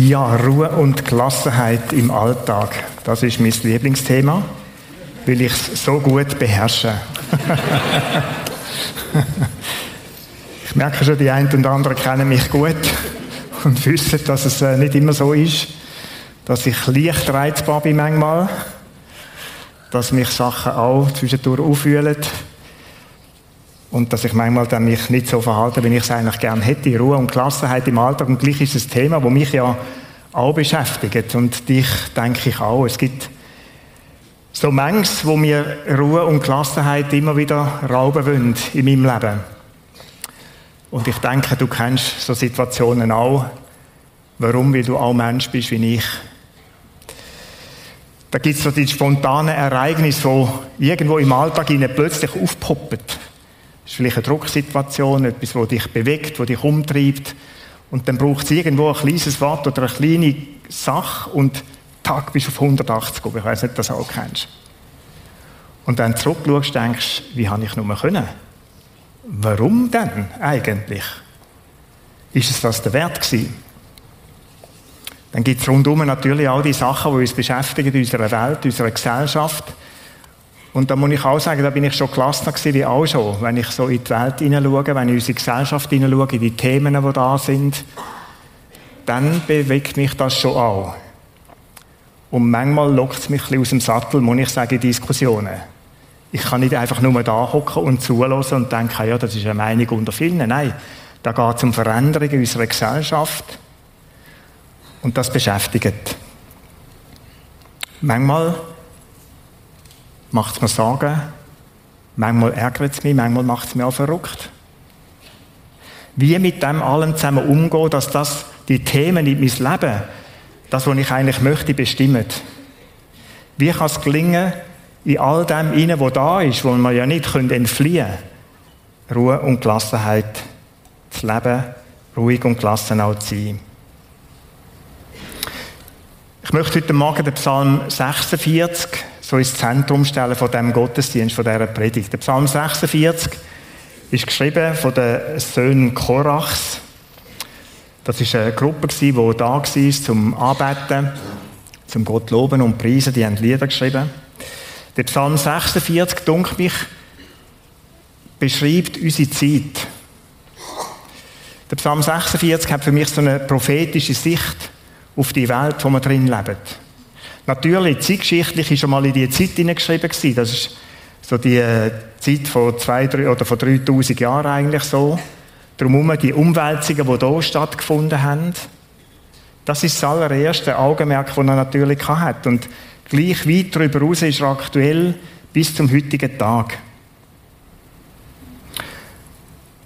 Ja, Ruhe und Gelassenheit im Alltag. Das ist mein Lieblingsthema, weil ich es so gut beherrsche. ich merke schon, die einen und anderen kennen mich gut und wissen, dass es äh, nicht immer so ist, dass ich leicht reizbar bin manchmal, dass mich Sachen auch zwischendurch auffühlen und dass ich manchmal dann mich nicht so verhalte, wie ich es eigentlich gerne hätte. Ruhe und Gelassenheit im Alltag. Und gleich ist es ein Thema, das mich ja auch beschäftigt. Und dich denke ich auch. Es gibt so manches, wo mir Ruhe und Gelassenheit immer wieder rauben wollen in meinem Leben. Und ich denke, du kennst so Situationen auch. Warum? Weil du auch Mensch bist wie ich. Da gibt es so die spontanen Ereignisse, die irgendwo im Alltag plötzlich aufpoppen. Ist vielleicht eine Drucksituation, etwas, das dich bewegt, das dich umtreibt. Und dann braucht es irgendwo ein kleines Wort oder eine kleine Sache und Tag bist du auf 180 Ich weiß nicht, ob du das auch kennst. Und dann zurückschaust, denkst wie habe ich nur können? Warum denn eigentlich? Ist es das der Wert gewesen? Dann gibt es rundum natürlich all die Sachen, die uns beschäftigen in unserer Welt, in unserer Gesellschaft. Und da muss ich auch sagen, da bin ich schon gelassener gewesen wie auch schon, wenn ich so in die Welt hineinschaue, wenn ich in unsere Gesellschaft hineinschaue, in die Themen, die da sind, dann bewegt mich das schon auch. Und manchmal lockt es mich ein bisschen aus dem Sattel, muss ich sagen, in Diskussionen. Ich kann nicht einfach nur da hocken und zulassen und denken, ja, das ist eine Meinung unter vielen. Nein, da geht es um Veränderungen unserer Gesellschaft. Und das beschäftigt. Manchmal macht es mir Sorgen, manchmal ärgert es mich, manchmal macht es mich auch verrückt. Wie mit dem allem zusammen umgehen, dass das die Themen in mein Leben, das, was ich eigentlich möchte, bestimmt. Wie kann es gelingen, in all dem inne, wo da ist, wo man ja nicht entfliehen können, Ruhe und Gelassenheit zu leben, ruhig und gelassen auch zu sein. Ich möchte heute Morgen den Psalm 46 so ins Zentrum stellen von dem Gottesdienst, von dieser Predigt. Der Psalm 46 ist geschrieben von den Söhnen Korachs. Das ist eine Gruppe, die da war zum Arbeiten, zum Gott loben und preisen. Die haben Lieder geschrieben. Der Psalm 46, dunkel mich, beschreibt unsere Zeit. Der Psalm 46 hat für mich so eine prophetische Sicht auf die Welt, wo wir drin leben. Natürlich, zeitgeschichtlich ist schon mal in die Zeit hineingeschrieben gewesen. Das ist so die äh, Zeit von zwei, drei oder von 3000 Jahren eigentlich so. Darum die Umwälzungen, die hier stattgefunden haben. Das ist das allererste Augenmerk, das er natürlich hat. Und gleich weit darüber hinaus ist er aktuell bis zum heutigen Tag.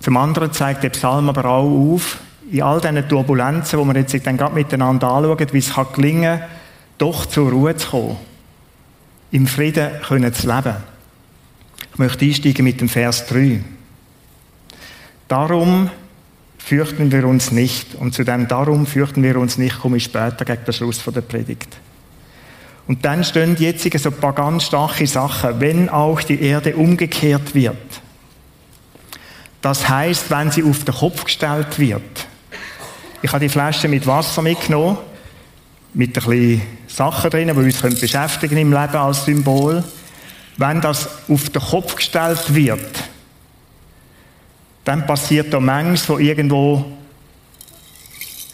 Zum anderen zeigt der Psalm aber auch auf, in all diesen Turbulenzen, die wir jetzt gerade miteinander anschauen, wie es gelingen kann, doch zur Ruhe zu kommen. Im Frieden können zu leben. Ich möchte einsteigen mit dem Vers 3. Darum fürchten wir uns nicht. Und zu dem Darum fürchten wir uns nicht komme ich später gegen den Schluss der Predigt. Und dann stehen jetzt so ein paar ganz starke Sachen. Wenn auch die Erde umgekehrt wird. Das heißt, wenn sie auf den Kopf gestellt wird. Ich habe die Flasche mit Wasser mitgenommen mit ein bisschen Sachen drin, die uns beschäftigen im Leben als Symbol. Wenn das auf den Kopf gestellt wird, dann passiert da manches, wo irgendwo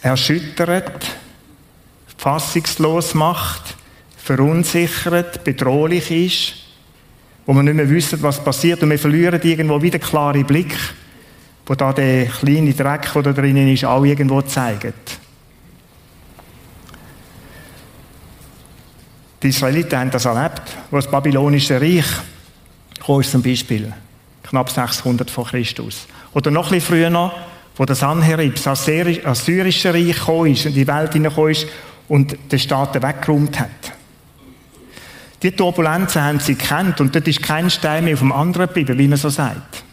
erschüttert, fassungslos macht, verunsichert, bedrohlich ist, wo man nicht mehr wissen, was passiert und wir verlieren irgendwo wieder klare Blick, wo da der kleine Dreck, der da drinnen ist, auch irgendwo zeigt. Die Israeliten haben das erlebt, wo das babylonische Reich kam, zum Beispiel. Knapp 600 vor Christus. Oder noch bisschen früher wo das Sanherib, das assyrische Reich kam und in die Welt hineingekommen und den Staaten weggeräumt hat. Die Turbulenzen haben sie gekannt und dort ist kein Stein mehr auf dem anderen geblieben, wie man so sagt.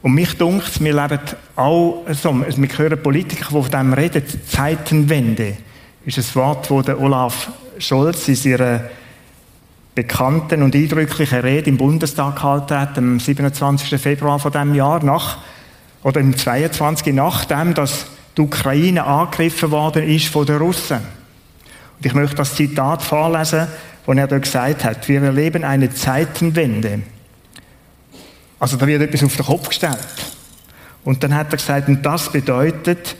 Und mich dunkt, wir leben auch so, wir hören Politiker, die von dem reden, Zeitenwende ist ein Wort, das Olaf Scholz in seiner bekannten und eindrücklichen Rede im Bundestag gehalten hat, am 27. Februar von diesem Jahr, nach, oder im 22. nachdem, dass die Ukraine angegriffen worden ist von den Russen. Und ich möchte das Zitat vorlesen, wo er dort gesagt hat, wir erleben eine Zeitenwende. Also da wird etwas auf den Kopf gestellt. Und dann hat er gesagt, und das bedeutet,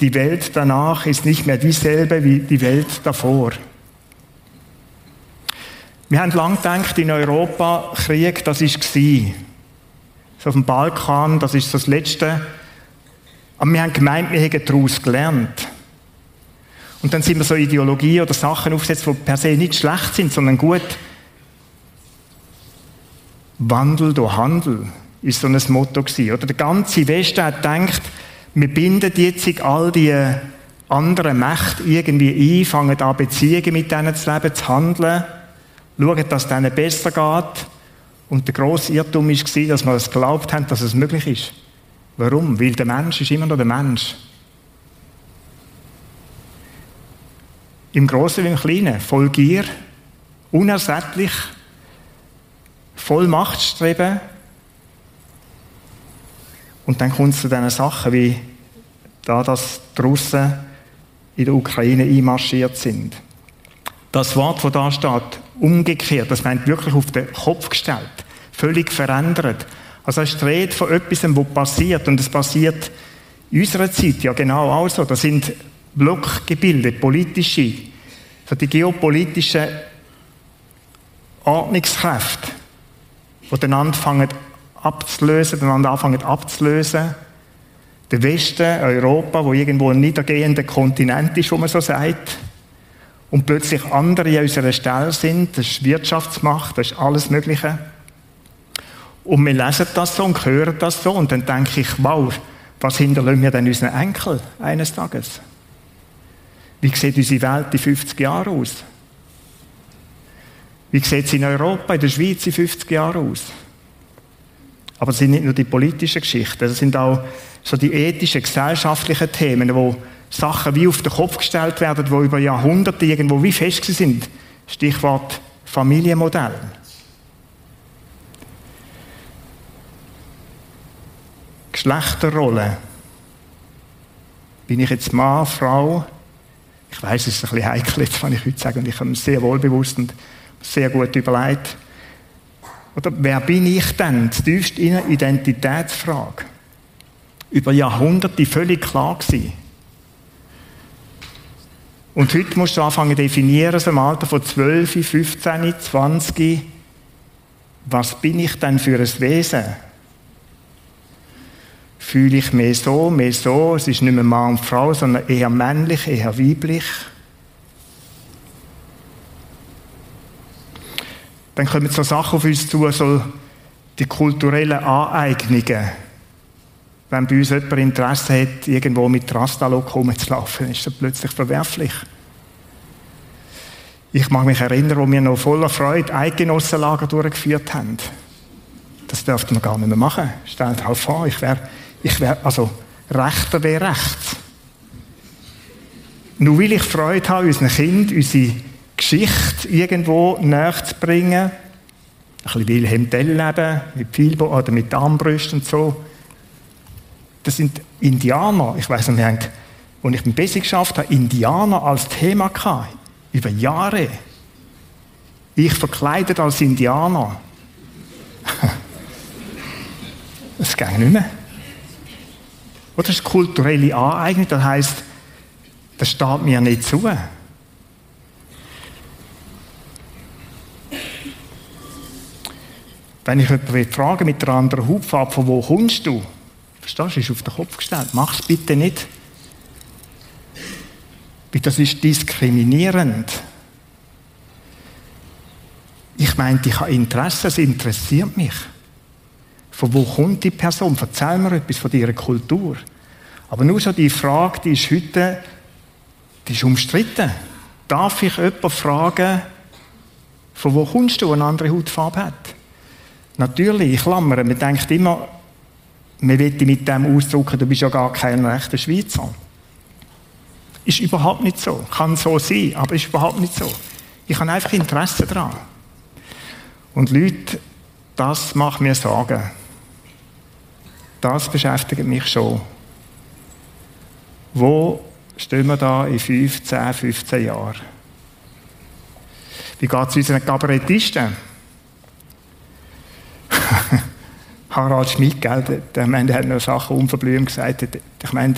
die Welt danach ist nicht mehr dieselbe wie die Welt davor. Wir haben lange gedacht, in Europa, Krieg, das war. So auf dem Balkan, das ist das Letzte. Aber wir haben gemeint, wir hätten daraus gelernt. Und dann sind wir so Ideologie oder Sachen aufgesetzt, die per se nicht schlecht sind, sondern gut. Wandel durch Handel ist so ein Motto gewesen. Oder der ganze Westen hat gedacht, wir binden jetzt all die anderen Mächte irgendwie ein, fangen an Beziehungen mit denen zu leben, zu handeln, schauen, dass es denen besser geht. Und der grosse Irrtum war, dass wir es geglaubt haben, dass es möglich ist. Warum? Weil der Mensch ist immer noch der Mensch. Im Großen wie im Kleinen, voll Gier, unersättlich, voll Machtstreben. Und dann kommt es zu diesen Sachen wie da, dass die Russen in der Ukraine einmarschiert sind. Das Wort, das da steht, umgekehrt, das meint wirklich auf den Kopf gestellt, völlig verändert. Also es ist die Rede von etwas, was passiert und es passiert in unserer Zeit ja genau auch so. Das sind Blockgebilde, politische, so die geopolitischen Ordnungskräfte, die dann anfangen abzulösen, dann anfangen abzulösen. Der Westen, Europa, wo irgendwo ein niedergehender Kontinent ist, wo man so sagt, und plötzlich andere an unserer Stelle sind, das ist Wirtschaftsmacht, das ist alles Mögliche. Und wir lesen das so und hören das so und dann denke ich, wow, was hinterlassen wir denn unseren Enkel eines Tages? Wie sieht unsere Welt in 50 Jahren aus? Wie sieht es in Europa, in der Schweiz in 50 Jahren aus? Aber es sind nicht nur die politischen Geschichten, es sind auch so die ethischen, gesellschaftlichen Themen, wo Sachen wie auf den Kopf gestellt werden, wo über Jahrhunderte irgendwo wie fest sind. Stichwort Familienmodell. Geschlechterrolle. Bin ich jetzt Mann, Frau? Ich weiß, es ist ein bisschen heikel, jetzt kann ich heute sagen, und ich habe es sehr wohlbewusst und sehr gut überlegt. Oder wer bin ich denn? Die tiefste Identitätsfrage. Über Jahrhunderte völlig klar gewesen. Und heute musst du anfangen zu definieren, so im Alter von 12, 15, 20, was bin ich denn für ein Wesen? Fühle ich mehr so, mehr so, es ist nicht mehr Mann und Frau, sondern eher männlich, eher weiblich? Dann kommen so Sachen auf uns zu, so die kulturellen Aneignungen. Wenn bei uns jemand Interesse hat, irgendwo mit Rastalok rumzulaufen, ist das plötzlich verwerflich. Ich mag mich erinnern, wo wir noch voller Freude Eidgenossenlager durchgeführt haben. Das dürften wir gar nicht mehr machen. Stellt euch vor, ich wäre, ich wäre, also, Rechter wäre rechts. Nur will ich Freude habe, unseren Kind, unsere Geschichte irgendwo näher zu bringen. Ein bisschen Wilhelm Tell leben, mit Vielbo oder mit Armbrüsten und so. Das sind Indianer. Ich weiß nicht, wir haben, als ich mit Basic geschafft habe, Indianer als Thema gehabt. Über Jahre. Ich verkleidet als Indianer. Das geht nicht mehr. Oder das ist kulturelle Aneignung, das heisst, das steht mir nicht zu. Wenn ich jemanden frage mit einer anderen Hautfarbe, von wo kommst du? Verstehst du, ist auf den Kopf gestellt. Mach es bitte nicht. Weil das ist diskriminierend. Ich meine, ich habe Interesse, es interessiert mich. Von wo kommt die Person? Erzähl mir etwas von ihrer Kultur. Aber nur so die Frage, die ist heute, die ist umstritten. Darf ich jemanden fragen, von wo kommst du, eine andere Hautfarbe hat? Natürlich, ich klammere, man denkt immer, man will mit dem ausdrücken, du bist ja gar kein rechter Schweizer. Ist überhaupt nicht so. Kann so sein, aber ist überhaupt nicht so. Ich habe einfach Interesse daran. Und Leute, das macht mir Sorgen. Das beschäftigt mich schon. Wo stehen wir da in 5, 10, 15 Jahren? Wie geht es unseren Kabarettisten? Harald Schmidt, gell, der, der, der hat noch Sachen unverblümt gesagt. Ich meine,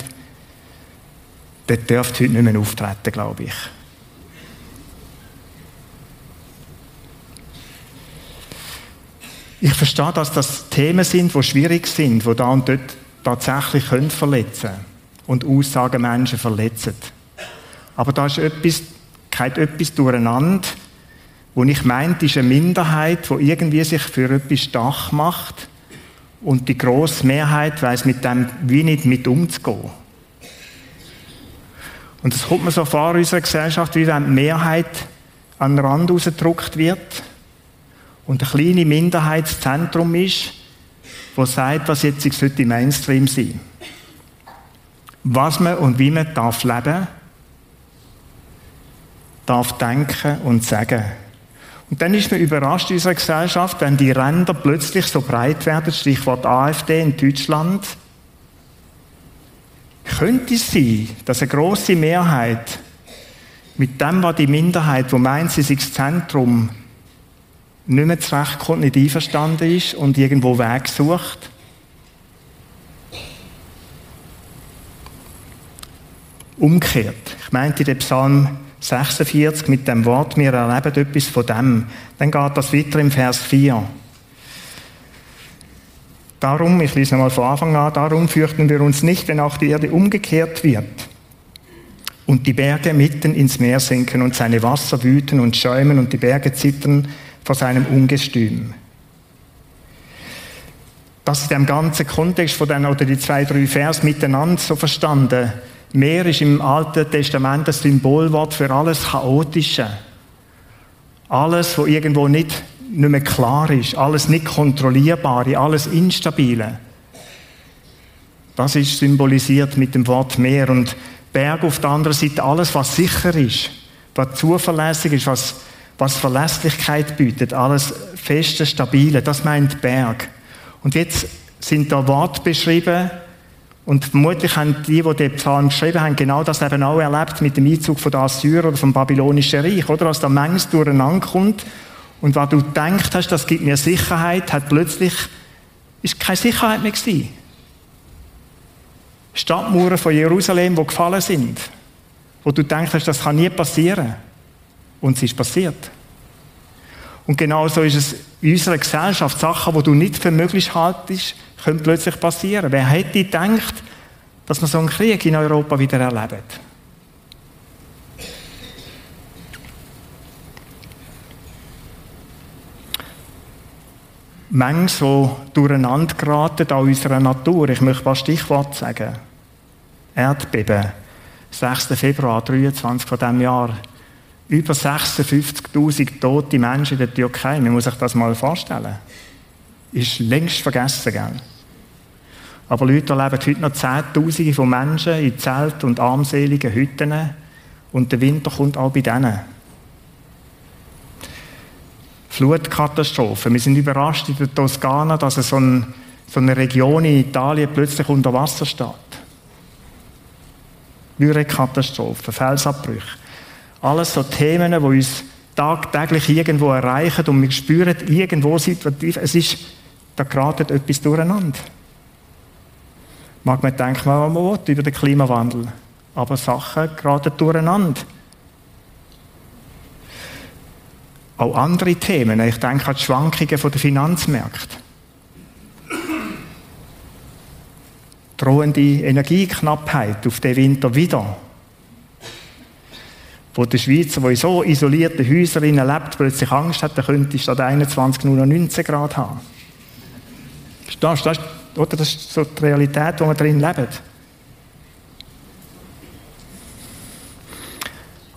der dürfte heute nicht mehr auftreten, glaube ich. Ich verstehe, dass das Themen sind, die schwierig sind, die da und dort tatsächlich können verletzen und Aussagen Menschen verletzen. Aber da ist etwas, geht etwas durcheinander, wo ich meinte, ist eine Minderheit, die irgendwie sich für etwas stark macht und die grosse Mehrheit weiß mit dem wie nicht mit umzugehen. Und es kommt mir so vor in unserer Gesellschaft, wie wenn die Mehrheit an den Rand rausgedrückt wird und eine kleine Minderheit das Zentrum ist, wo sagt, was jetzt sollte Mainstream sein. Was man und wie man darf leben, darf denken und sagen. Und dann ist man überrascht in unserer Gesellschaft, wenn die Ränder plötzlich so breit werden, Stichwort AfD in Deutschland. Könnte es sein, dass eine große Mehrheit mit dem, was die Minderheit, wo meint, sie sei das Zentrum, nicht mehr zurechtkommt, nicht einverstanden ist und irgendwo Weg sucht? Umkehrt. Ich meinte den Psalm 46 mit dem Wort, wir erleben etwas von dem. Dann geht das weiter im Vers 4. Darum, ich lese nochmal von Anfang an, darum fürchten wir uns nicht, wenn auch die Erde umgekehrt wird und die Berge mitten ins Meer sinken und seine Wasser wüten und schäumen und die Berge zittern vor seinem Ungestüm. Das ist im ganzen Kontext von den, oder die zwei, drei Vers miteinander so verstanden. Meer ist im Alten Testament das Symbolwort für alles Chaotische. Alles, wo irgendwo nicht, nicht mehr klar ist. Alles nicht kontrollierbare, alles Instabile. Das ist symbolisiert mit dem Wort Meer. Und Berg auf der anderen Seite alles, was sicher ist, was zuverlässig ist, was was Verlässlichkeit bietet, alles feste, stabile, das meint Berg. Und jetzt sind da Worte beschrieben, und vermutlich haben die, die den Psalm geschrieben haben, genau das eben auch erlebt mit dem Einzug von der Assyrer oder vom babylonischen Reich, oder? Als da manches durcheinander kommt und was du denkst hast, das gibt mir Sicherheit, hat plötzlich, ist keine Sicherheit mehr gewesen. Stadtmauern von Jerusalem, die gefallen sind, wo du denkst, das kann nie passieren. Und es ist passiert. Und genau so ist es in unserer Gesellschaft. Sachen, die du nicht für möglich haltest, können plötzlich passieren. Wer hätte gedacht, dass man so einen Krieg in Europa wieder erlebt? Mengen so durcheinander geraten an unserer Natur. Ich möchte ein Stichwort sagen. Erdbeben. 6. Februar 23 von diesem Jahr über 56.000 tote Menschen in der Türkei. Man muss sich das mal vorstellen. Ist längst vergessen, gell? Aber Leute erleben heute noch Zehntausende von Menschen in Zelt- und armseligen Hütten. Und der Winter kommt auch bei denen. Flutkatastrophen. Wir sind überrascht in der Toskana, dass so, ein, so eine Region in Italien plötzlich unter Wasser steht. Katastrophen, Felsabbrüche. Alles so Themen, die uns tagtäglich irgendwo erreichen und wir spüren irgendwo situativ, es ist, da geratet etwas durcheinander. Mag man denken, was man will über den Klimawandel, aber Sachen geraten durcheinander. Auch andere Themen, ich denke an die Schwankungen der Finanzmärkte. Drohende Energieknappheit auf den Winter wieder wo der Schweizer, der in so isolierten Häusern lebt, plötzlich Angst hat, dann könnte statt 21 nur noch 19 Grad haben. Du? Das, oder? das ist so die Realität, wo wir drin leben.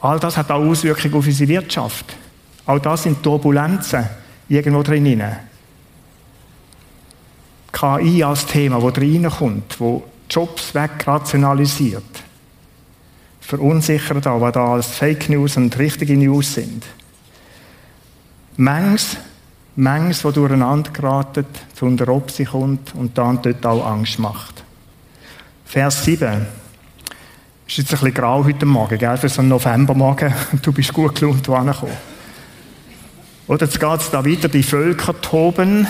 All das hat auch Auswirkungen auf unsere Wirtschaft. Auch das sind Turbulenzen irgendwo drin. KI als Thema, das reinkommt, wo Jobs wegrationalisiert verunsichert an, was da als Fake News und richtige News sind. Mengs, Mengs, die durcheinander geraten, zu unter Obsi kommt und dann dort auch Angst macht. Vers 7. Ist jetzt ein bisschen grau heute Morgen, gell, für so einen Novembermorgen. Du bist gut gelaunt angekommen. Oder jetzt geht es da weiter, die Völker toben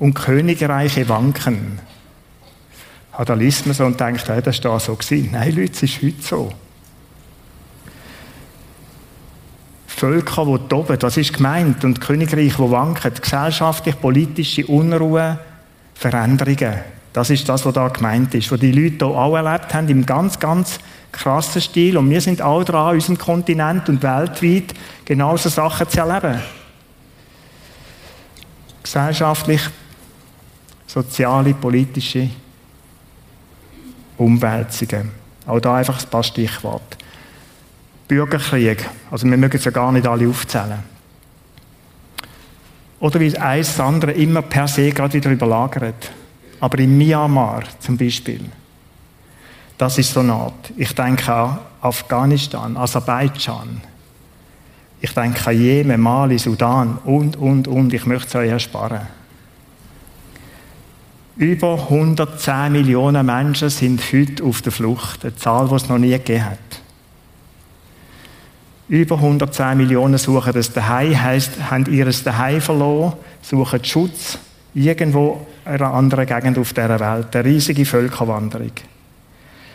und Königreiche wanken. Ja, da liest man so und denkt, hey, das war da so. Gewesen. Nein, Leute, es ist heute so. Völker, die toben, das ist gemeint, und Königreich, die wanken, gesellschaftlich, politische Unruhe, Veränderungen. Das ist das, was da gemeint ist, was die Leute hier auch erlebt haben, im ganz, ganz krassen Stil. Und wir sind auch dran, unserem Kontinent und weltweit genauso Sachen zu erleben. Gesellschaftlich, soziale, politische Umwälzungen. Auch da einfach ein paar Stichworte. Bürgerkrieg. Also wir mögen es ja gar nicht alle aufzählen. Oder wie eins das andere immer per se gerade wieder überlagert. Aber in Myanmar zum Beispiel, das ist so eine Art. Ich denke an Afghanistan, Aserbaidschan. Ich denke an Jemen, Mali, Sudan und, und, und. Ich möchte es euch ersparen. Über 110 Millionen Menschen sind heute auf der Flucht. Eine Zahl, die es noch nie gegeben hat. Über 110 Millionen suchen das Daheim, heisst, haben ihres Daheim verloren, suchen Schutz irgendwo in einer anderen Gegend auf dieser Welt. Eine riesige Völkerwanderung.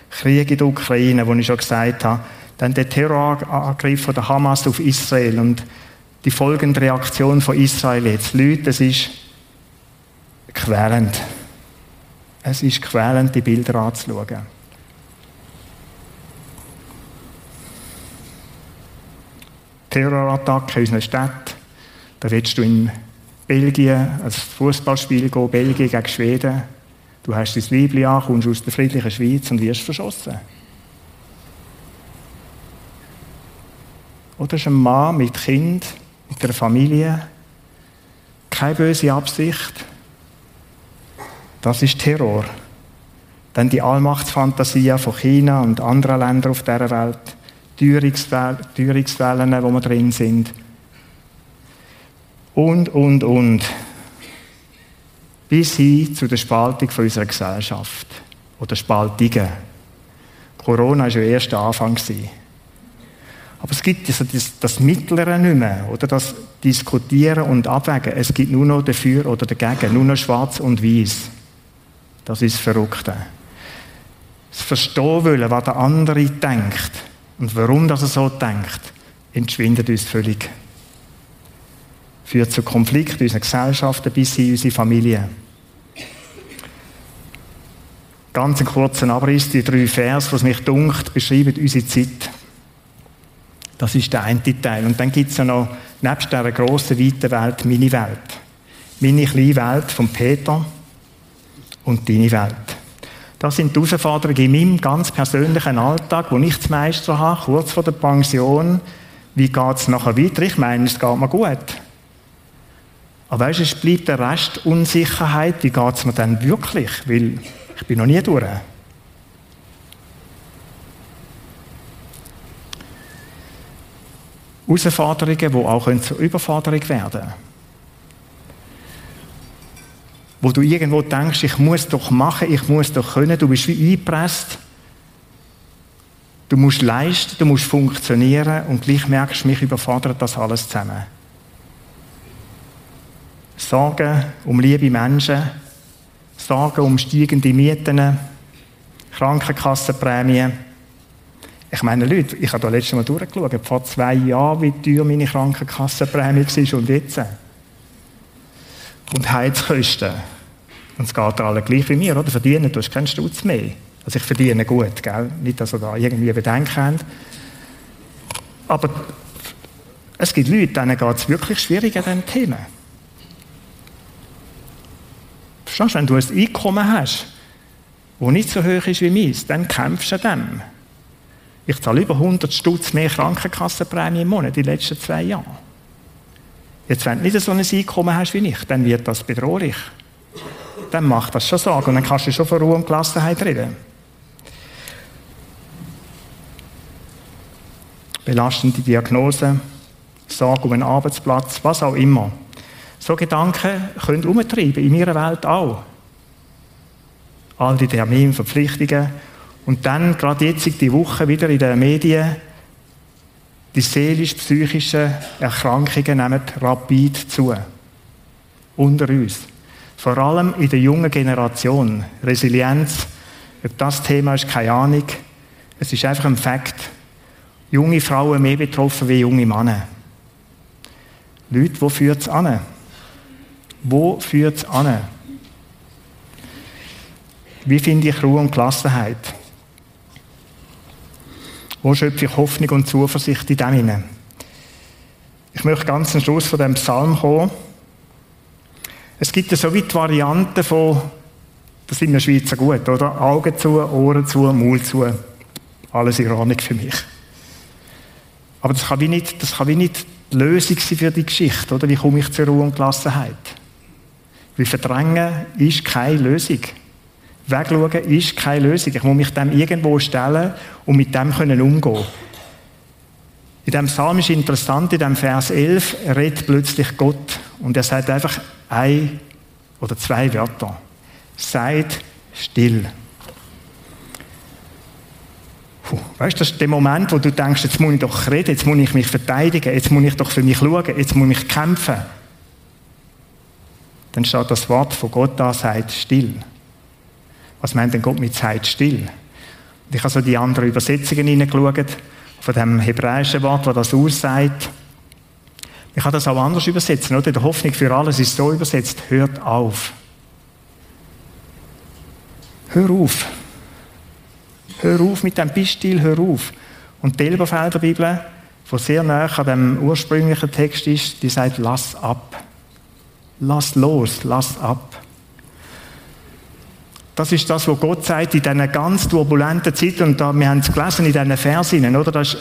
Krieg in der Ukraine, wo ich schon gesagt habe. Dann der Terrorangriff von der Hamas auf Israel und die folgende Reaktion von Israel jetzt. Leute, es ist quälend. Es ist quälend, die Bilder anzuschauen. Terrorattacke in unseren Städten. Da willst du in Belgien, also Fußballspiel gehen, Belgien gegen Schweden. Du hast dein Weibli an, kommst aus der friedlichen Schweiz und wirst verschossen. Oder ist ein Mann mit Kind, mit einer Familie, keine böse Absicht. Das ist Terror. Dann die Allmachtsfantasie von China und anderen Ländern auf dieser Welt. Teuerungswellen, wo wir drin sind. Und, und, und. Bis hin zu der Spaltung von unserer Gesellschaft. Oder Spaltungen. Corona war ja erst der Anfang. Aber es gibt also das, das Mittlere nicht mehr, oder das Diskutieren und Abwägen. Es gibt nur noch dafür oder dagegen, nur noch schwarz und weiß. Das ist das Verrückte. Das Verstehen wollen, was der andere denkt, und warum das er so denkt, entschwindet uns völlig. Führt zu Konflikten in unseren Gesellschaften bis in unsere Familie. Ganz einen kurzen Abriss, die drei Vers, was mich dunkt, beschreiben unsere Zeit. Das ist der eine Teil. Und dann gibt es ja noch, nebst dieser grossen, weiten Welt, meine Welt. Meine kleine Welt von Peter und deine Welt. Das sind die Herausforderungen in meinem ganz persönlichen Alltag, wo ich zu meistern habe, kurz vor der Pension. Wie geht es nachher weiter? Ich meine, es geht mir gut. Aber weißt, es bleibt der Rest Unsicherheit. Wie geht es mir dann wirklich? Weil ich bin noch nie durch. Herausforderungen, die auch zur Überforderung werden können. Wo du irgendwo denkst, ich muss doch machen, ich muss doch können, du bist wie eingepresst. Du musst leisten, du musst funktionieren und gleich merkst du, mich überfordert das alles zusammen. Sorgen um liebe Menschen, Sorgen um steigende Mieten, Krankenkassenprämien. Ich meine, Leute, ich habe da letztes Mal durchgeschaut, vor zwei Jahren, wie teuer meine Krankenkassenprämie war und jetzt. Und Heizkosten. Und es geht alle gleich wie mir, oder? Verdienen du hast keinen Stutz mehr. Also ich verdiene gut, gell? Nicht, dass ihr da irgendwie Bedenken habt. Aber es gibt Leute, denen geht es wirklich schwierig an diesen Themen. Verstehst du, wenn du ein Einkommen hast, das nicht so hoch ist wie meins, dann kämpfst du dem. Ich zahle über 100 Stutz mehr Krankenkassenprämie im Monat in den letzten zwei Jahren. Jetzt, wenn du nicht so ein Einkommen hast wie ich, dann wird das bedrohlich dann macht das schon Sorge. Und dann kannst du schon von Ruhe und Gelassenheit reden. Belastende Diagnose, Sorge um einen Arbeitsplatz, was auch immer. So Gedanken können umtreiben, in ihrer Welt auch. All die Termine, Verpflichtungen Und dann, gerade jetzt, die Woche wieder in den Medien, die seelisch-psychischen Erkrankungen nehmen rapid zu. Unter uns. Vor allem in der jungen Generation. Resilienz, ob das Thema ist, keine Ahnung. Es ist einfach ein Fakt. Junge Frauen mehr betroffen wie junge Männer. Leute, wo führt es an? Wo führt es an? Wie finde ich Ruhe und Gelassenheit? Wo schöpfe ich Hoffnung und Zuversicht in dem hinein? Ich möchte ganz am Schluss von dem Psalm kommen. Es gibt ja so wie die Varianten von, das sind wir Schweizer gut, oder? Augen zu, Ohren zu, Mund zu. Alles in Ordnung für mich. Aber das kann wie nicht, das kann wie nicht die Lösung sein für die Geschichte, oder? Wie komme ich zur Ruhe und Gelassenheit? Weil Verdrängen ist keine Lösung. Wegschauen ist keine Lösung. Ich muss mich dem irgendwo stellen und mit dem können umgehen. In dem Psalm ist interessant, in dem Vers 11 redet plötzlich Gott und er sagt einfach ein oder zwei Wörter. Seid still. Puh, weißt du, das ist der Moment, wo du denkst, jetzt muss ich doch reden, jetzt muss ich mich verteidigen, jetzt muss ich doch für mich schauen, jetzt muss ich kämpfen. Dann steht das Wort von Gott da, seid still. Was meint denn Gott mit seid still? ich habe so die anderen Übersetzungen hineingeschaut, von dem hebräischen Wort, das das aussagt. Ich kann das auch anders übersetzen, oder? Die Hoffnung für alles ist so übersetzt, hört auf. Hör auf. Hör auf mit dem Bissstil, hör auf. Und die Elberfelder Bibel, die sehr nah an dem ursprünglichen Text ist, die sagt, lass ab. Lass los, lass ab. Das ist das, was Gott sagt in diesen ganz turbulenten Zeiten. Und da, wir haben es gelesen in diesen Versen, oder? Das ist,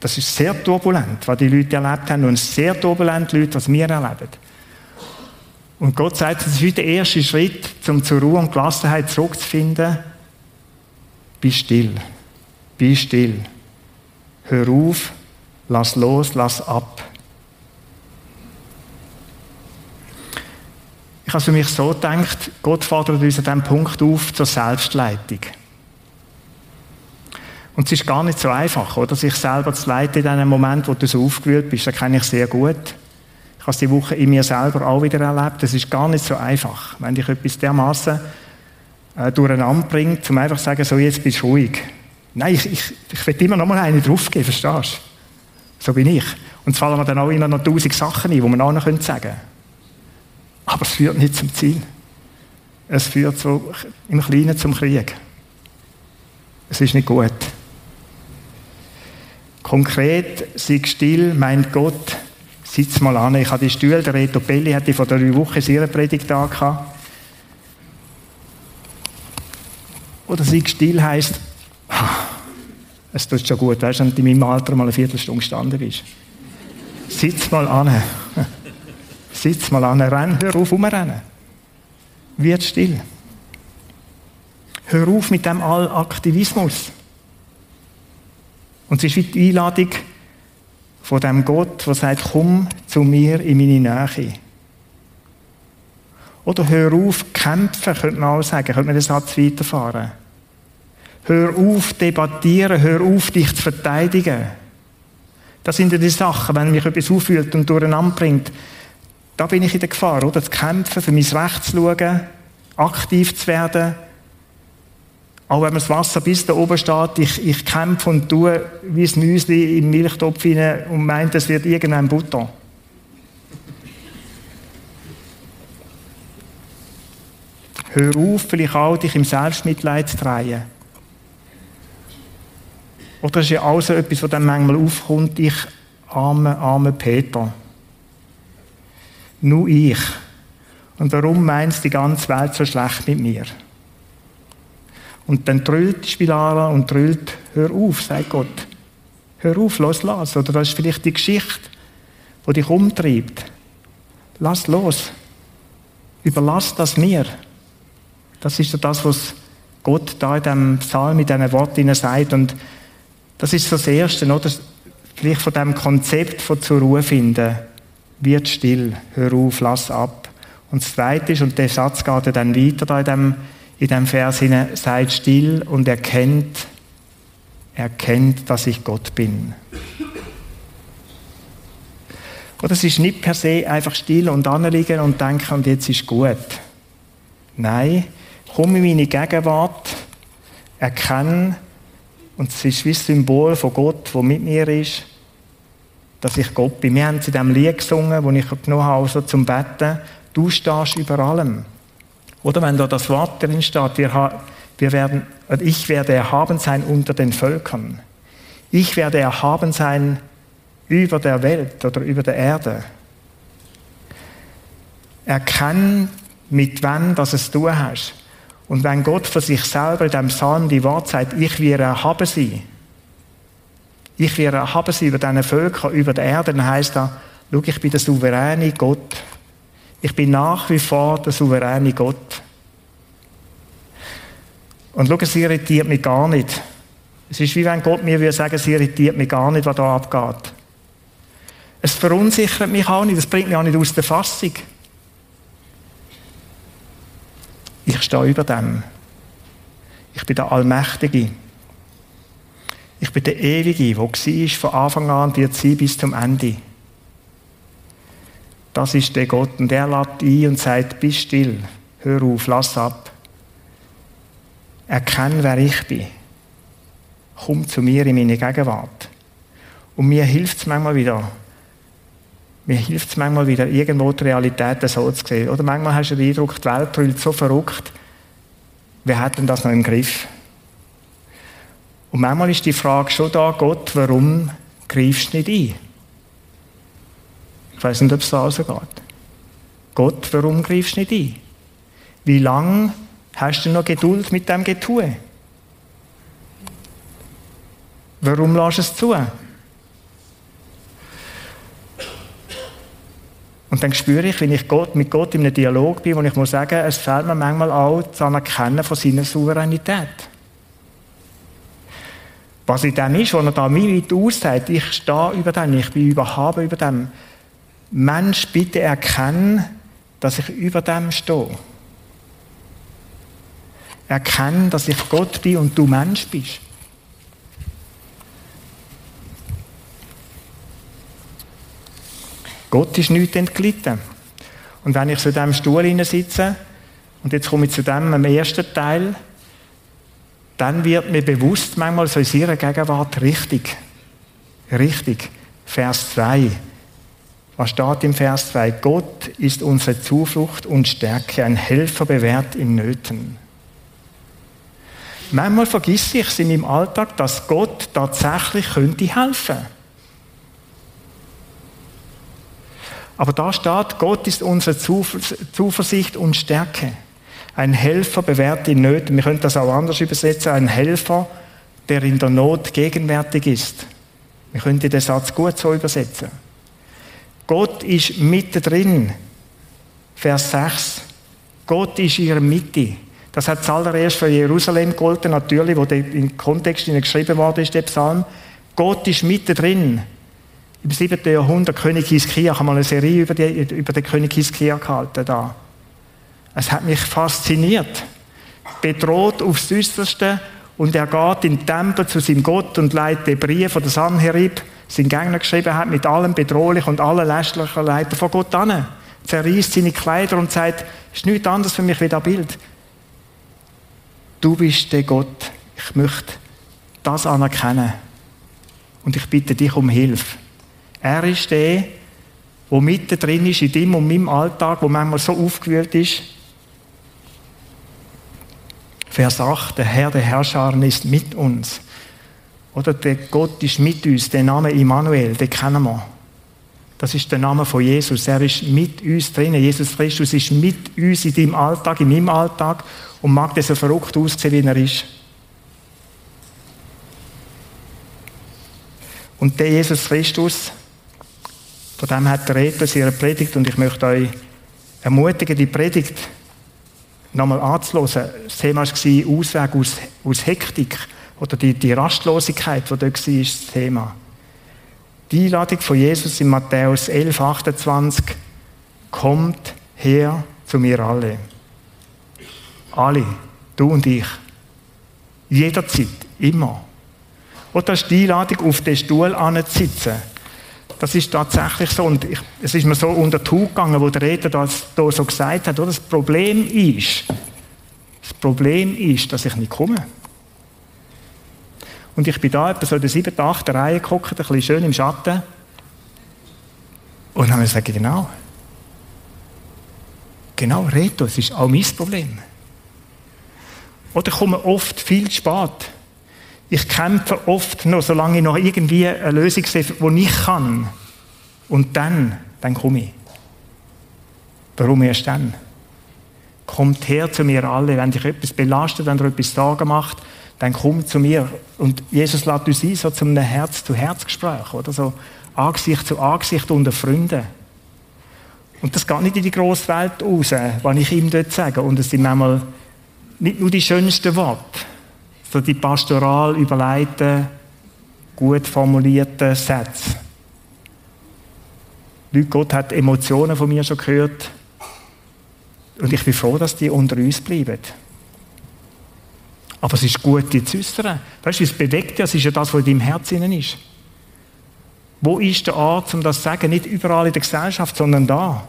das ist sehr turbulent, was die Leute erlebt haben. Und sehr turbulent, Leute, was wir erleben. Und Gott sagt, das ist wie der erste Schritt, um zur Ruhe und Gelassenheit zurückzufinden. Bist still. Bist still. Hör auf, lass los, lass ab. Ich habe für mich so gedacht, Gott fordert uns an diesem Punkt auf zur Selbstleitung. Und es ist gar nicht so einfach, oder? Sich selber zu leiten in einem Moment, wo du so aufgewühlt bist, das kenne ich sehr gut. Ich habe es die Woche in mir selber auch wieder erlebt. Das ist gar nicht so einfach, wenn dich etwas dermaßen äh, durcheinander bringt, um einfach zu sagen, so jetzt bist du ruhig. Nein, ich, ich, ich will immer noch mal eine draufgeben, verstehst du? So bin ich. Und es fallen mir dann auch immer noch tausend Sachen ein, die man auch noch sagen können. Aber es führt nicht zum Ziel. Es führt so im Kleinen zum Krieg. Es ist nicht gut. Konkret, sei still, meint Gott, sitz mal an. Ich habe die Stühle, der Reto Belli hatte vor drei Wochen ihre Predigt da. Oder sei still heisst, es tut schon gut, weißt du, wenn du in meinem Alter mal eine Viertelstunde gestanden bist. Sitz mal an. Sitz mal an, renn, hör auf, umrennen. Wird still. Hör auf mit dem Allaktivismus. Und es ist wie die Einladung von dem Gott, der sagt, komm zu mir in meine Nähe. Oder hör auf, kämpfen, könnte man auch sagen, könnte man den Satz weiterfahren. Hör auf, debattieren, hör auf, dich zu verteidigen. Das sind ja die Sachen, wenn mich etwas auffühlt und durcheinander bringt, da bin ich in der Gefahr, oder? Zu kämpfen, für mein Recht zu schauen, aktiv zu werden. Auch wenn mir das Wasser bis da oben steht, ich, ich kämpfe und tue wie das Müsli im Milchtopf hinein und meint, es wird irgendein Butter. Hör auf, vielleicht auch dich im Selbstmitleid zu drehen. Oder ist ja auch so etwas, was dann manchmal aufkommt, ich arme, arme Peter. Nur ich. Und warum meinst die ganze Welt so schlecht mit mir? Und dann trüllt Spilara und trüllt, hör auf, sagt Gott. Hör auf, lass los. Oder das ist vielleicht die Geschichte, die dich umtreibt. Lass los. Überlass das mir. Das ist ja das, was Gott da in diesem Psalm, mit diesen Worten sagt. Und das ist so das Erste, oder? Vielleicht von dem Konzept von zur Ruhe finden wird still, hör auf, lass ab. Und das Zweite ist, und der Satz geht dann weiter da in dem, in dem Vers hinein, seid still und erkennt, erkennt, dass ich Gott bin. Oder es ist nicht per se einfach still und anliegen und denken, und jetzt ist gut. Nein, komm in meine Gegenwart, erkenne, und es ist wie das Symbol von Gott, wo mit mir ist, dass ich Gott bin. Wir haben zu dem Lied gesungen, das ich genommen habe, also zum Betten, du stehst über allem. Oder wenn da das Wort drin steht, wir, wir werden, ich werde erhaben sein unter den Völkern. Ich werde erhaben sein über der Welt oder über der Erde. Erkenn, mit wem das es du hast. Und wenn Gott für sich selber in diesem Psalm die Wort sagt, ich werde erhaben sein, ich werde erhaben sein über diese Völker, über die Erde, dann heisst das, schau, ich bin der souveräne Gott. Ich bin nach wie vor der souveräne Gott. Und schau, es irritiert mich gar nicht. Es ist wie wenn Gott mir würde sagen, es irritiert mich gar nicht, was da abgeht. Es verunsichert mich auch nicht, es bringt mich auch nicht aus der Fassung. Ich stehe über dem. Ich bin der Allmächtige. Ich bin der Ewige, der war von Anfang an wird sein bis zum Ende. Das ist der Gott und er lädt ein und sagt, bist still, hör auf, lass ab. Erkenn, wer ich bin. Komm zu mir in meine Gegenwart. Und mir hilft es manchmal wieder, mir hilft es manchmal wieder, irgendwo die Realität so zu sehen. Oder manchmal hast du den Eindruck, die Welt brüllt so verrückt. Wer hat denn das noch im Griff? Und manchmal ist die Frage schon da, Gott, warum greifst du nicht ein? Ich weiß nicht, ob es da so geht. Gott, warum greifst du nicht ein? Wie lange hast du noch Geduld mit dem Getue? Warum lässt du es zu? Und dann spüre ich, wenn ich Gott, mit Gott in einem Dialog bin, wo ich muss sagen, es fehlt mir manchmal auch das Anerkennen von seiner Souveränität. Was in dem ist, wo er da mir weit aussagt, ich stehe über dem, ich bin überhaben über dem. Mensch, bitte erkenne, dass ich über dem stehe. Erkenne, dass ich Gott bin und du Mensch bist. Gott ist nichts entglitten. Und wenn ich zu diesem Stuhl sitze, und jetzt komme ich zu dem am ersten Teil, dann wird mir bewusst manchmal so in ihrer Gegenwart richtig. Richtig. Vers 2. Was steht im Vers 2? Gott ist unsere Zuflucht und Stärke, ein Helfer bewährt in Nöten. Manchmal vergesse ich es in meinem Alltag, dass Gott tatsächlich könnte helfen könnte. Aber da steht, Gott ist unsere Zuversicht und Stärke. Ein Helfer bewährt in Nöten. Wir können das auch anders übersetzen. Ein Helfer, der in der Not gegenwärtig ist. Wir können den Satz gut so übersetzen. Gott ist mittendrin. Vers 6. Gott ist in ihrer Mitte. Das hat zuallererst für Jerusalem gegolten, natürlich, wo der im Kontext geschrieben worden ist, der Psalm. Gott ist mittendrin. Im 7. Jahrhundert, König Hiskia, ich habe mal eine Serie über, die, über den König Hiskia gehalten. Da. Es hat mich fasziniert. Bedroht aufs Äußerste und er geht in den Tempel zu seinem Gott und leitet den Brief von der Sanherib, sein Gegner geschrieben hat, mit allem bedrohlich und allen lästlichen Leuten vor Gott an. Zerreißt seine Kleider und sagt, es ist nichts anderes für mich wie das Bild. Du bist der Gott. Ich möchte das anerkennen. Und ich bitte dich um Hilfe. Er ist der, der mittendrin ist in deinem und meinem Alltag, wo manchmal so aufgewühlt ist. Vers 8, der Herr der Herrscher ist mit uns. Oder der Gott ist mit uns, der Name Immanuel, den kennen wir. Das ist der Name von Jesus. Er ist mit uns drinnen. Jesus Christus ist mit uns in deinem Alltag, in meinem Alltag und mag das so verrückt aussehen, wie er ist. Und der Jesus Christus, von dem hat der Retus ihre Predigt und ich möchte euch ermutigen, die Predigt nochmal anzuhören. Das Thema war Ausweg aus, aus Hektik oder die, die Rastlosigkeit, die dort war, das Thema. Die Einladung von Jesus in Matthäus 11, 28 kommt her zu mir alle. Alle. Du und ich. Jederzeit, immer. Oder ist die Einladung, auf den Stuhl anzusitzen. Das ist tatsächlich so. Und ich, es ist mir so unter die Haut gegangen, wo der Redner das da so gesagt hat. Oder? Das Problem ist, das Problem ist, dass ich nicht komme. Und ich bin da etwa so in der siebten, achten Reihe geguckt, ein bisschen schön im Schatten. Und dann habe ich gesagt, genau. Genau, Reto, es ist auch mein Problem. Oder ich komme oft viel zu spät. Ich kämpfe oft noch, solange ich noch irgendwie eine Lösung sehe, die ich kann. Und dann, dann komme ich. Warum erst dann? Kommt her zu mir alle, wenn dich etwas belastet, wenn dir etwas Sorgen macht, dann komm zu mir. Und Jesus lädt uns ein, so zu einem Herz-zu-Herz-Gespräch, oder so Angesicht zu Angesicht unter Freunden. Und das geht nicht in die grosse Welt raus, was ich ihm dort sage. Und es sind manchmal nicht nur die schönsten Worte, sondern die pastoral überleiten, gut formulierten Sätze. Leute, Gott hat Emotionen von mir schon gehört. Und ich bin froh, dass die unter uns bleiben. Aber es ist gut, die zu äußern. Weißt du, es bewegt ja, es ist ja das, was in deinem Herzen ist. Wo ist der Ort, um das zu sagen? Nicht überall in der Gesellschaft, sondern da.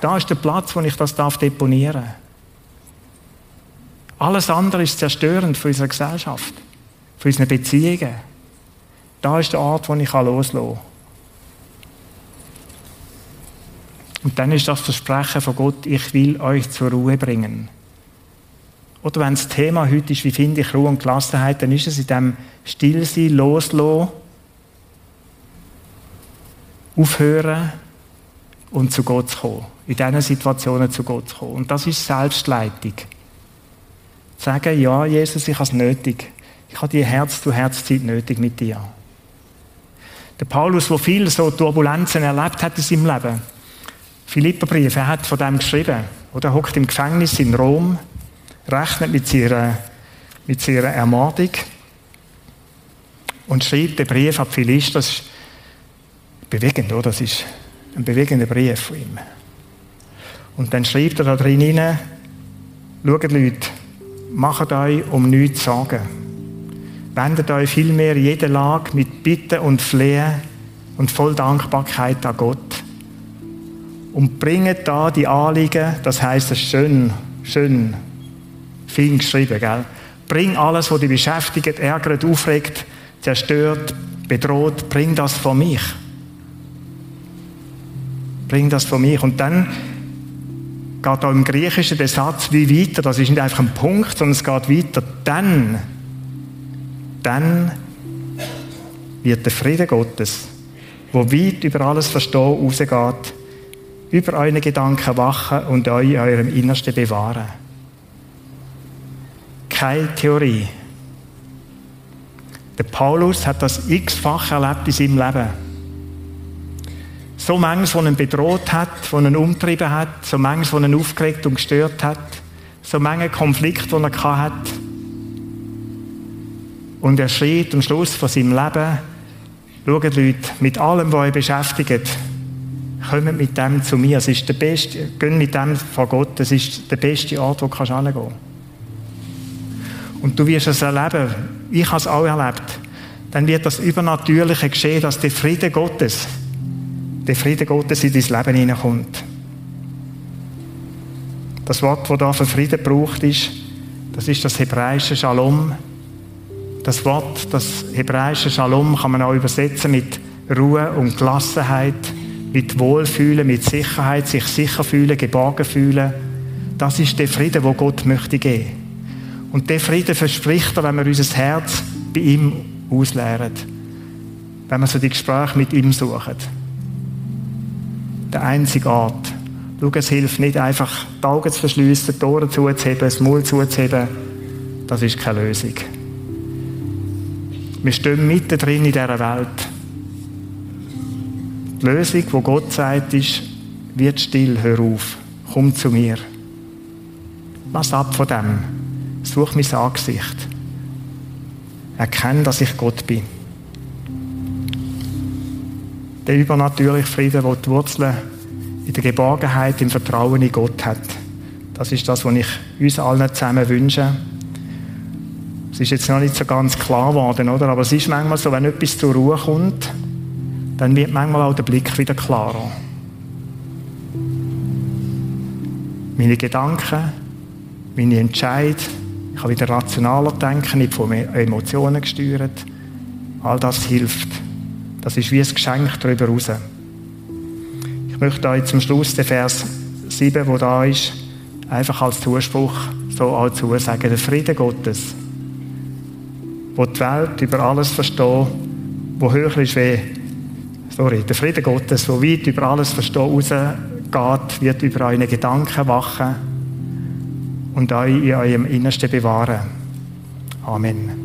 Da ist der Platz, wo ich das deponieren darf. Alles andere ist zerstörend für unsere Gesellschaft, für unsere Beziehungen. Da ist der Ort, wo ich loslassen kann. Und dann ist das Versprechen von Gott, ich will euch zur Ruhe bringen. Oder wenn das Thema heute ist, wie finde ich Ruhe und Gelassenheit, dann ist es in dem Stillsein, Loslassen, Aufhören und zu Gott zu kommen. In diesen Situationen zu Gott zu kommen. Und das ist Selbstleitung. Sagen, ja, Jesus, ich habe es nötig. Ich habe die Herz-zu-Herz-Zeit nötig mit dir. Der Paulus, der viel so Turbulenzen erlebt hat in seinem Leben, Philipperbrief, er hat von dem geschrieben. Oder er hockt im Gefängnis in Rom, rechnet mit seiner, mit seiner Ermordung und schreibt den Brief an Philister. Das ist bewegend, oder? Das ist ein bewegender Brief von ihm. Und dann schreibt er da drin hinein, schaut Leute, macht euch um nichts Sorgen. Wendet euch vielmehr jede Lage mit Bitte und Flehen und voll Dankbarkeit an Gott. Und bringt da die Anliegen, das heißt, es schön, schön, viel geschrieben, gell? Bring alles, was dich beschäftigt, ärgert, aufregt, zerstört, bedroht, bring das von mich. Bring das von mich. Und dann geht auch im Griechischen der Satz wie weiter, das ist nicht einfach ein Punkt, sondern es geht weiter. Dann, dann wird der Friede Gottes, wo weit über alles Verstehen rausgeht, über eure Gedanken wachen und euch in eurem Innersten bewahren. Keine Theorie. Der Paulus hat das x-fach erlebt in seinem Leben. So manches, was ihn bedroht hat, was ihn umtrieben hat, so manches, was ihn aufgeregt und gestört hat, so manche Konflikte, die er hat. Und er schrieb am Schluss von seinem Leben, schaut Leute, mit allem, was euch beschäftigt, kommt mit dem zu mir. Es ist der beste, geht mit dem vor Gott, es ist der beste Ort, wo du hingehen kannst. Und du wirst es erleben, ich habe es auch erlebt, dann wird das Übernatürliche geschehen, dass der Friede Gottes, der Friede Gottes in dein Leben hineinkommt. Das Wort, das da für Frieden braucht, ist, das ist das hebräische Shalom. Das Wort, das hebräische Shalom, kann man auch übersetzen mit Ruhe und Gelassenheit, mit Wohlfühlen, mit Sicherheit, sich sicher fühlen, geborgen fühlen. Das ist der Friede, wo Gott möchte geben. Und der Friede verspricht er, wenn wir unser Herz bei ihm ausleeren. Wenn wir so die Gespräche mit ihm suchen der einzige Ort. Schau, es hilft nicht einfach, die Augen zu verschliessen, die Ohren zuzuheben, das Maul zuzuheben. Das ist keine Lösung. Wir stehen mittendrin in dieser Welt. Die Lösung, wo Gott sagt, ist, wird still, hör auf, komm zu mir. Lass ab von dem. Such mein Angesicht. Erkenne, dass ich Gott bin der übernatürliche Frieden, der die Wurzeln in der Geborgenheit, im Vertrauen in Gott hat. Das ist das, was ich uns allen zusammen wünsche. Es ist jetzt noch nicht so ganz klar geworden, oder? Aber es ist manchmal so, wenn etwas zur Ruhe kommt, dann wird manchmal auch der Blick wieder klarer. Meine Gedanken, meine Entscheidungen, ich kann wieder rationaler denken, nicht von Emotionen gesteuert. All das hilft. Das ist wie ein Geschenk darüber raus. Ich möchte euch zum Schluss den Vers 7, wo da ist, einfach als Zuspruch so auch sagen, der Friede Gottes, wo die Welt über alles versteht, wo höher ist wie, sorry, der Friede Gottes, wo weit über alles verstehen rausgeht, wird über eure Gedanken wachen und euch in eurem Innersten bewahren. Amen.